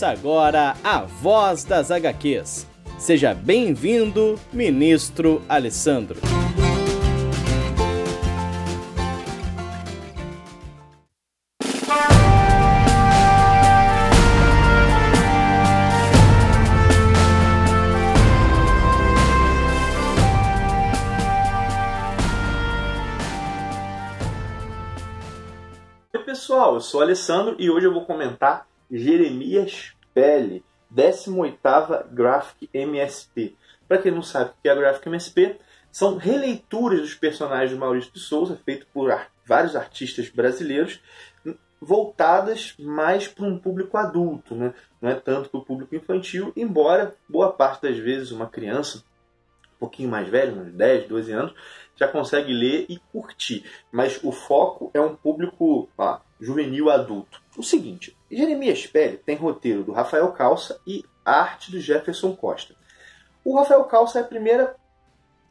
Começa agora a Voz das HQs. Seja bem-vindo, ministro Alessandro. Oi pessoal, eu sou Alessandro e hoje eu vou comentar Jeremias Pele, 18ª Graphic MSP. Para quem não sabe o que é a Graphic MSP, são releituras dos personagens de Maurício de Souza, feito por vários artistas brasileiros, voltadas mais para um público adulto, né? não é tanto para o público infantil, embora boa parte das vezes uma criança um pouquinho mais velha, uns 10, 12 anos, já consegue ler e curtir. Mas o foco é um público ah, juvenil adulto. O seguinte, Jeremias Pele tem roteiro do Rafael Calça e arte do Jefferson Costa. O Rafael Calça é a primeira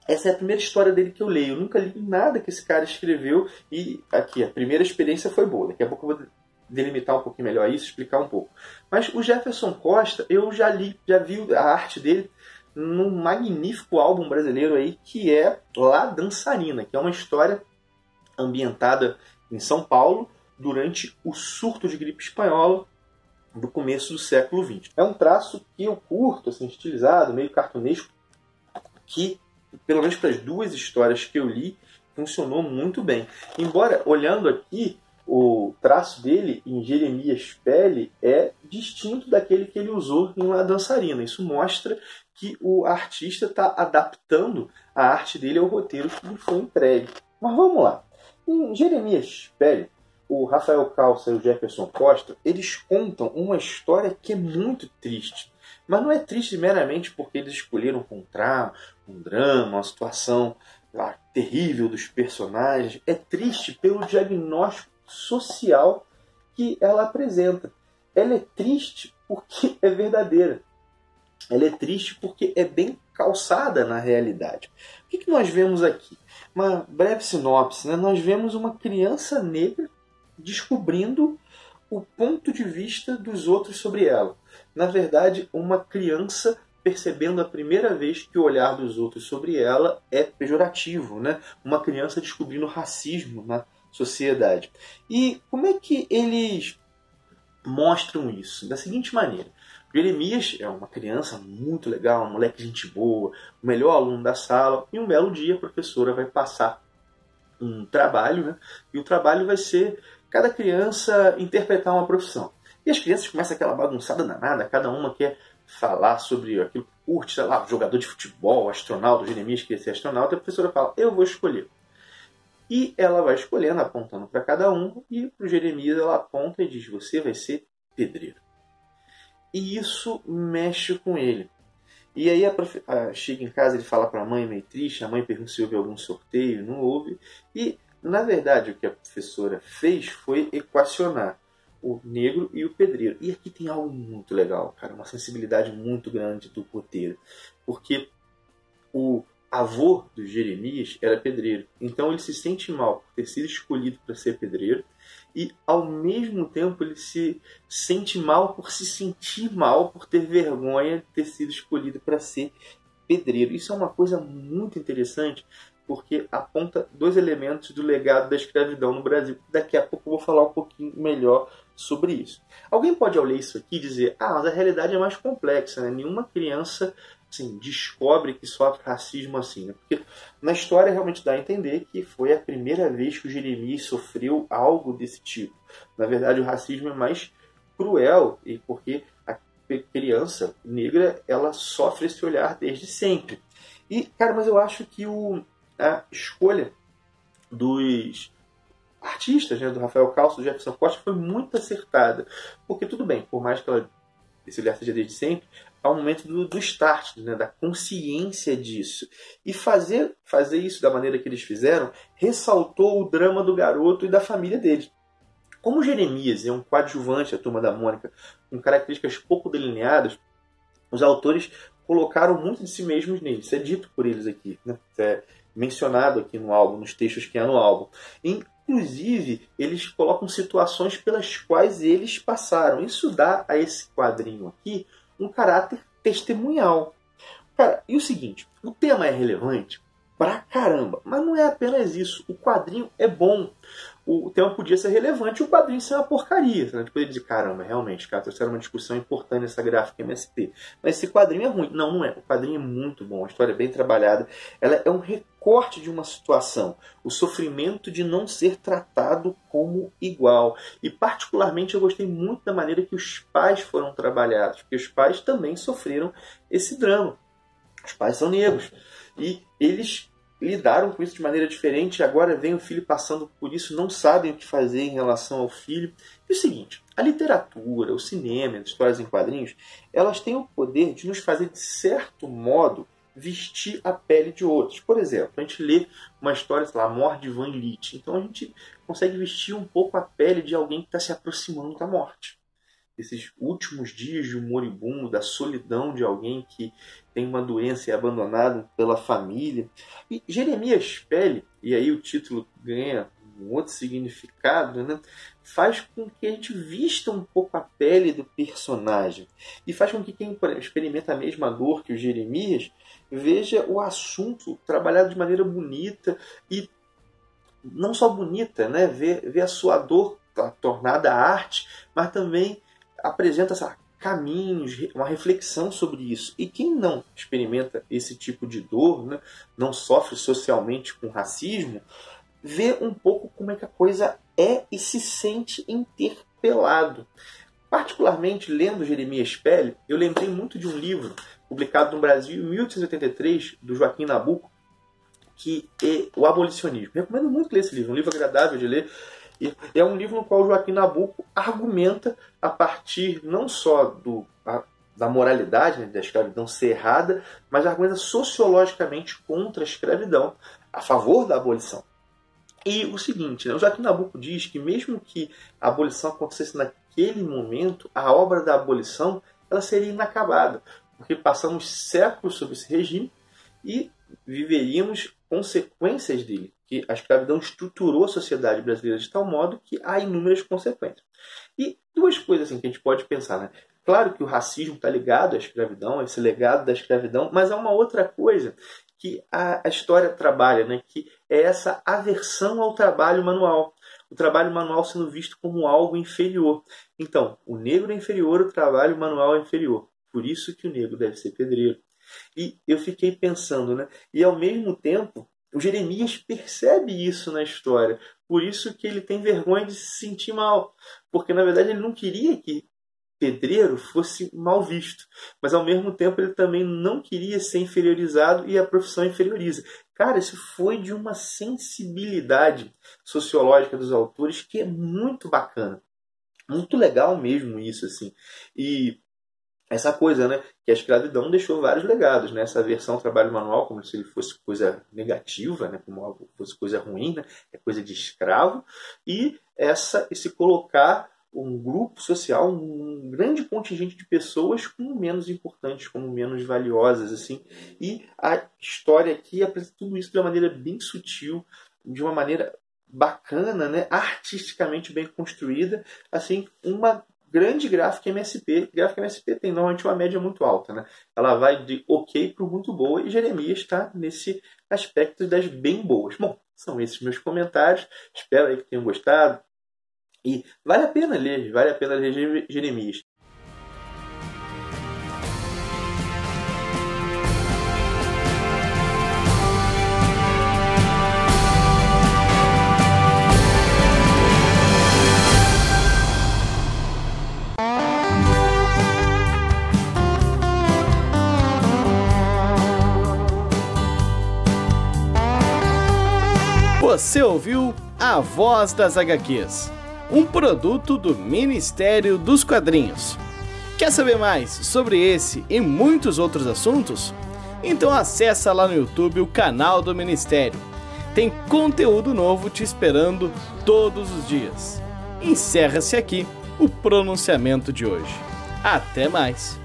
essa é a primeira história dele que eu leio. Eu nunca li nada que esse cara escreveu e aqui a primeira experiência foi boa. Daqui a pouco eu vou delimitar um pouquinho melhor isso, explicar um pouco. Mas o Jefferson Costa, eu já li, já vi a arte dele num magnífico álbum brasileiro aí que é La Dançarina, que é uma história ambientada em São Paulo durante o surto de gripe espanhola do começo do século XX. É um traço que eu curto, assim, estilizado, meio cartunesco, que pelo menos para as duas histórias que eu li, funcionou muito bem. Embora, olhando aqui, o traço dele em Jeremias Pele é distinto daquele que ele usou em La Dançarina. Isso mostra que o artista está adaptando a arte dele ao roteiro que lhe foi entregue. Mas vamos lá. Em Jeremias Pele, o Rafael Calça e o Jefferson Costa, eles contam uma história que é muito triste. Mas não é triste meramente porque eles escolheram encontrar um drama, uma situação lá, terrível dos personagens. É triste pelo diagnóstico social que ela apresenta. Ela é triste porque é verdadeira. Ela é triste porque é bem calçada na realidade. O que, que nós vemos aqui? Uma breve sinopse. Né? Nós vemos uma criança negra descobrindo o ponto de vista dos outros sobre ela. Na verdade, uma criança percebendo a primeira vez que o olhar dos outros sobre ela é pejorativo, né? Uma criança descobrindo racismo na sociedade. E como é que eles mostram isso? Da seguinte maneira: Jeremias é uma criança muito legal, um moleque gente boa, o melhor aluno da sala, e um belo dia a professora vai passar um trabalho, né? E o trabalho vai ser cada criança interpretar uma profissão. E as crianças começam aquela bagunçada danada, cada uma quer falar sobre aquilo que curte, sei lá, jogador de futebol, astronauta, Jeremias quer ser astronauta, e a professora fala, eu vou escolher. E ela vai escolhendo, apontando para cada um, e para o Jeremias ela aponta e diz, você vai ser pedreiro. E isso mexe com ele. E aí a chega em casa, ele fala para a mãe meio triste, a mãe pergunta se houve algum sorteio, não houve. E, na verdade, o que a professora fez foi equacionar o negro e o pedreiro. E aqui tem algo muito legal, cara, uma sensibilidade muito grande do roteiro. Porque o avô do Jeremias era pedreiro. Então ele se sente mal por ter sido escolhido para ser pedreiro e ao mesmo tempo ele se sente mal por se sentir mal por ter vergonha de ter sido escolhido para ser pedreiro. Isso é uma coisa muito interessante porque aponta dois elementos do legado da escravidão no Brasil. Daqui a pouco eu vou falar um pouquinho melhor sobre isso. Alguém pode, ao ler isso aqui, dizer: ah, mas a realidade é mais complexa, né? nenhuma criança assim, descobre que sofre racismo assim. Né? Porque na história realmente dá a entender que foi a primeira vez que o Jeremias sofreu algo desse tipo. Na verdade, o racismo é mais cruel, e porque a criança negra ela sofre esse olhar desde sempre. E, cara, mas eu acho que o, a escolha dos artistas, né, do Rafael Calço, do Jefferson Costa, foi muito acertada. Porque tudo bem, por mais que ela, esse olhar seja desde sempre, ao momento do, do start, né, da consciência disso. E fazer, fazer isso da maneira que eles fizeram ressaltou o drama do garoto e da família dele. Como Jeremias é um coadjuvante da Turma da Mônica, com características pouco delineadas, os autores colocaram muito de si mesmos nele. Isso é dito por eles aqui. Né? Isso é mencionado aqui no álbum, nos textos que há no álbum. Inclusive, eles colocam situações pelas quais eles passaram. Isso dá a esse quadrinho aqui um caráter testemunhal. Cara, e o seguinte, o tema é relevante pra caramba, mas não é apenas isso. O quadrinho é bom o tema podia ser relevante o quadrinho ser uma porcaria. Né? Depois ele diz, caramba, realmente, cara, trouxeram uma discussão importante nessa gráfica MSP. Mas esse quadrinho é ruim. Não, não é. O quadrinho é muito bom, a história é bem trabalhada. Ela é um recorte de uma situação. O sofrimento de não ser tratado como igual. E particularmente eu gostei muito da maneira que os pais foram trabalhados. Porque os pais também sofreram esse drama. Os pais são negros. E eles lidaram com isso de maneira diferente, agora vem o filho passando por isso, não sabem o que fazer em relação ao filho. E o seguinte, a literatura, o cinema, as histórias em quadrinhos, elas têm o poder de nos fazer, de certo modo, vestir a pele de outros. Por exemplo, a gente lê uma história, sei lá, morte de Van Litt. Então a gente consegue vestir um pouco a pele de alguém que está se aproximando da morte esses últimos dias de um moribundo, da solidão de alguém que tem uma doença e é abandonado pela família. E Jeremias Pele, e aí o título ganha um outro significado, né? faz com que a gente vista um pouco a pele do personagem. E faz com que quem experimenta a mesma dor que o Jeremias veja o assunto trabalhado de maneira bonita e não só bonita, né? ver, ver a sua dor tornada arte, mas também apresenta caminhos, uma reflexão sobre isso. E quem não experimenta esse tipo de dor, né, não sofre socialmente com racismo, vê um pouco como é que a coisa é e se sente interpelado. Particularmente lendo Jeremias Pele, eu lembrei muito de um livro publicado no Brasil em 1883, do Joaquim Nabuco, que é O Abolicionismo. recomendo muito ler esse livro, um livro agradável de ler é um livro no qual Joaquim Nabuco argumenta a partir não só do, a, da moralidade, né, da escravidão ser errada, mas argumenta sociologicamente contra a escravidão, a favor da abolição. E o seguinte, né, o Joaquim Nabuco diz que mesmo que a abolição acontecesse naquele momento, a obra da abolição ela seria inacabada, porque passamos séculos sob esse regime e viveríamos consequências dele que a escravidão estruturou a sociedade brasileira de tal modo que há inúmeras consequências. E duas coisas assim, que a gente pode pensar. Né? Claro que o racismo está ligado à escravidão, esse legado da escravidão, mas há uma outra coisa que a, a história trabalha, né? que é essa aversão ao trabalho manual. O trabalho manual sendo visto como algo inferior. Então, o negro é inferior, o trabalho manual é inferior. Por isso que o negro deve ser pedreiro. E eu fiquei pensando, né? E ao mesmo tempo, o Jeremias percebe isso na história. Por isso que ele tem vergonha de se sentir mal. Porque na verdade ele não queria que pedreiro fosse mal visto. Mas ao mesmo tempo ele também não queria ser inferiorizado e a profissão inferioriza. Cara, isso foi de uma sensibilidade sociológica dos autores que é muito bacana. Muito legal mesmo isso, assim. E essa coisa, né? Que a escravidão deixou vários legados, né? Essa versão trabalho manual, como se ele fosse coisa negativa, né? Como algo fosse coisa ruim, né? É coisa de escravo. E essa, esse colocar um grupo social, um grande contingente de pessoas como menos importantes, como menos valiosas, assim. E a história aqui apresenta tudo isso de uma maneira bem sutil, de uma maneira bacana, né? artisticamente bem construída, assim, uma grande gráfica MSP. Gráfica MSP tem normalmente uma média muito alta, né? Ela vai de ok para muito boa e Jeremias está nesse aspecto das bem boas. Bom, são esses meus comentários. Espero aí que tenham gostado. E vale a pena ler, vale a pena ler Jeremias. Você ouviu A Voz das HQs, um produto do Ministério dos Quadrinhos. Quer saber mais sobre esse e muitos outros assuntos? Então acessa lá no YouTube o canal do Ministério. Tem conteúdo novo te esperando todos os dias. Encerra-se aqui o pronunciamento de hoje. Até mais!